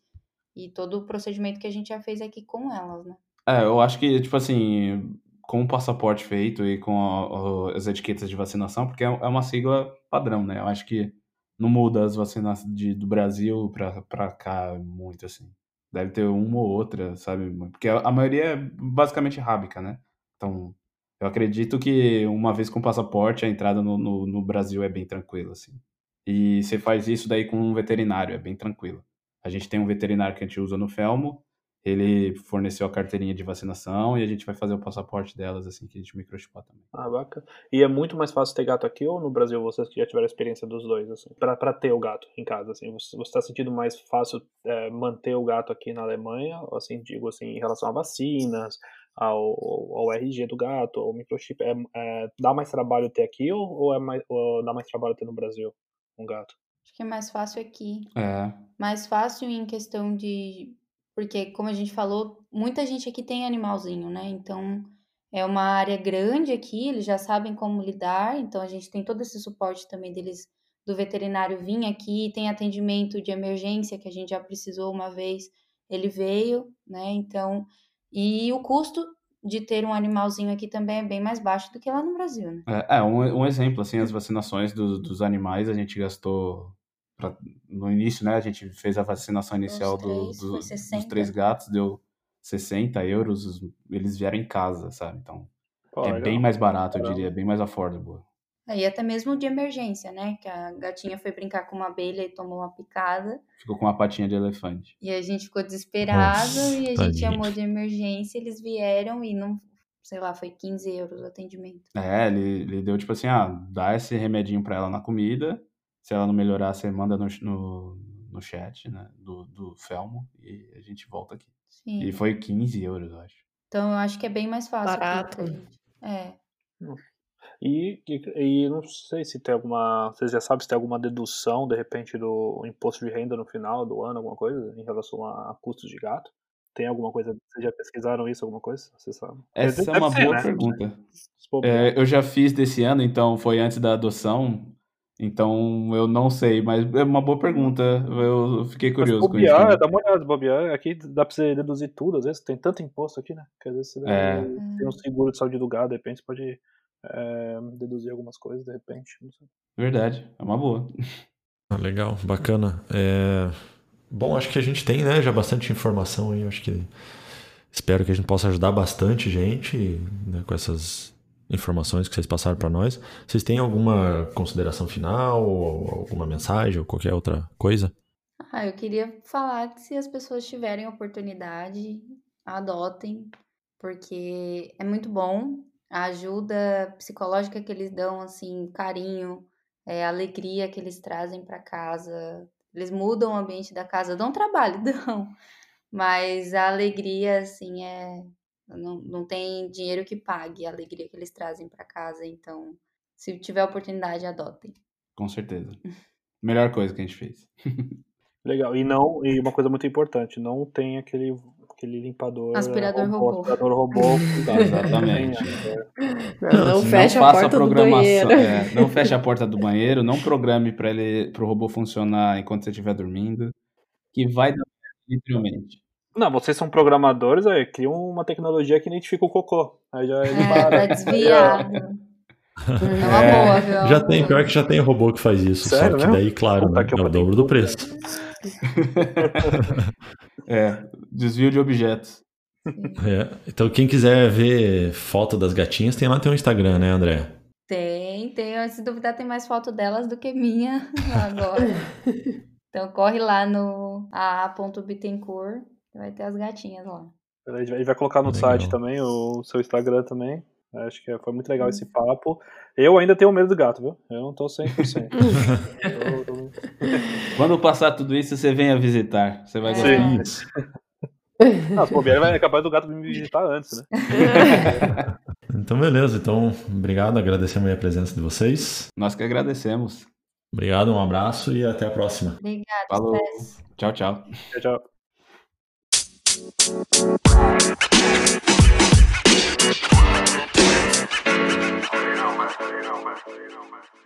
e todo o procedimento que a gente já fez aqui com elas, né? É, eu acho que, tipo assim, com o passaporte feito e com a, a, as etiquetas de vacinação, porque é, é uma sigla padrão, né? Eu acho que não muda as vacinas de, do Brasil pra cá muito, assim. Deve ter uma ou outra, sabe? Porque a, a maioria é basicamente rábica, né? Então, eu acredito que uma vez com passaporte, a entrada no, no, no Brasil é bem tranquila, assim. E você faz isso daí com um veterinário, é bem tranquilo. A gente tem um veterinário que a gente usa no Felmo, ele forneceu a carteirinha de vacinação e a gente vai fazer o passaporte delas assim que a gente microchipar também. Ah, bacana. E é muito mais fácil ter gato aqui ou no Brasil, vocês que já tiveram experiência dos dois, assim, para ter o gato em casa, assim, você está sentindo mais fácil é, manter o gato aqui na Alemanha, assim, digo assim, em relação a vacinas, ao, ao RG do gato, ao microchip, é, é, dá mais trabalho ter aqui ou, ou, é mais, ou dá mais trabalho ter no Brasil um gato? Acho que é mais fácil aqui. É. Mais fácil em questão de porque, como a gente falou, muita gente aqui tem animalzinho, né? Então, é uma área grande aqui, eles já sabem como lidar, então a gente tem todo esse suporte também deles, do veterinário vir aqui, tem atendimento de emergência que a gente já precisou uma vez, ele veio, né? Então, e o custo de ter um animalzinho aqui também é bem mais baixo do que lá no Brasil, né? É, é um, um exemplo, assim, as vacinações do, dos animais, a gente gastou pra, no início, né, a gente fez a vacinação inicial três, do, do, dos três gatos, deu 60 euros, eles vieram em casa, sabe? Então, Pô, é legal. bem mais barato, eu diria, bem mais affordable. Aí até mesmo de emergência, né? Que a gatinha foi brincar com uma abelha e tomou uma picada. Ficou com uma patinha de elefante. E a gente ficou desesperado Nossa, e a gente chamou de emergência, eles vieram e não, sei lá, foi 15 euros o atendimento. É, ele, ele deu tipo assim, ah, dá esse remedinho pra ela na comida se ela não melhorar, você manda no, no, no chat né, do, do Felmo e a gente volta aqui. Sim. E foi 15 euros, eu acho. Então eu acho que é bem mais fácil. Barato. É. E, e, e, não sei se tem alguma. Vocês já sabem se tem alguma dedução, de repente, do imposto de renda no final do ano, alguma coisa, em relação a, a custos de gato? Tem alguma coisa? Vocês já pesquisaram isso, alguma coisa? Vocês sabem? Essa é uma ser, boa né? pergunta. É, eu já fiz desse ano, então foi antes da adoção. Então, eu não sei, mas é uma boa pergunta. Eu fiquei curioso mas bobear, com isso. Dá uma olhada, bobear. Aqui dá pra você deduzir tudo, às vezes. Tem tanto imposto aqui, né? Que às vezes você é. tem um seguro de saúde do gado, de repente você pode é, deduzir algumas coisas, de repente. Verdade, é uma boa. Ah, legal, bacana. É... Bom, acho que a gente tem, né, já bastante informação aí. Acho que espero que a gente possa ajudar bastante gente né, com essas informações que vocês passaram para nós. Vocês têm alguma consideração final, ou alguma mensagem, ou qualquer outra coisa? Ah, eu queria falar que se as pessoas tiverem oportunidade, adotem, porque é muito bom. A ajuda psicológica que eles dão, assim, carinho, é, alegria que eles trazem para casa. Eles mudam o ambiente da casa, dão trabalho, dão. Mas a alegria, assim, é, não, não tem dinheiro que pague a alegria que eles trazem para casa. Então, se tiver oportunidade, adotem. Com certeza. Melhor coisa que a gente fez. Legal. E não, e uma coisa muito importante, não tem aquele aquele limpador aspirador robô. robô. Aspirador robô. Exatamente. Não, não fecha a porta a do banheiro. É, não feche a porta do banheiro, não programe para ele para o robô funcionar enquanto você estiver dormindo, que vai dar literalmente. Não, vocês são programadores, aí criam uma tecnologia que identifica o cocô. Aí já ele é, para. Tá desviado. É. é boa? Já tem, pior que já tem robô que faz isso. Sério, só que daí, claro, né, é o dobro do preço. É, desvio de objetos. É, então quem quiser ver foto das gatinhas, tem lá tem um Instagram, né, André? Tem, tem. Se duvidar, tem mais foto delas do que minha agora. então corre lá no a.bittencourt Vai ter as gatinhas lá. A gente vai colocar no legal. site também, o seu Instagram também. Acho que foi muito legal esse uhum. papo. Eu ainda tenho medo do gato, viu? Eu não tô 100%. eu, eu... Quando passar tudo isso, você venha visitar. Você vai gostar. É isso. Ah, pô, vai acabar é do gato me visitar antes, né? então, beleza. Então, obrigado. Agradecemos a presença de vocês. Nós que agradecemos. Obrigado, um abraço e até a próxima. Obrigado. Falou. Tchau, tchau. Tchau, tchau. you know, man. You know, man. You know, man.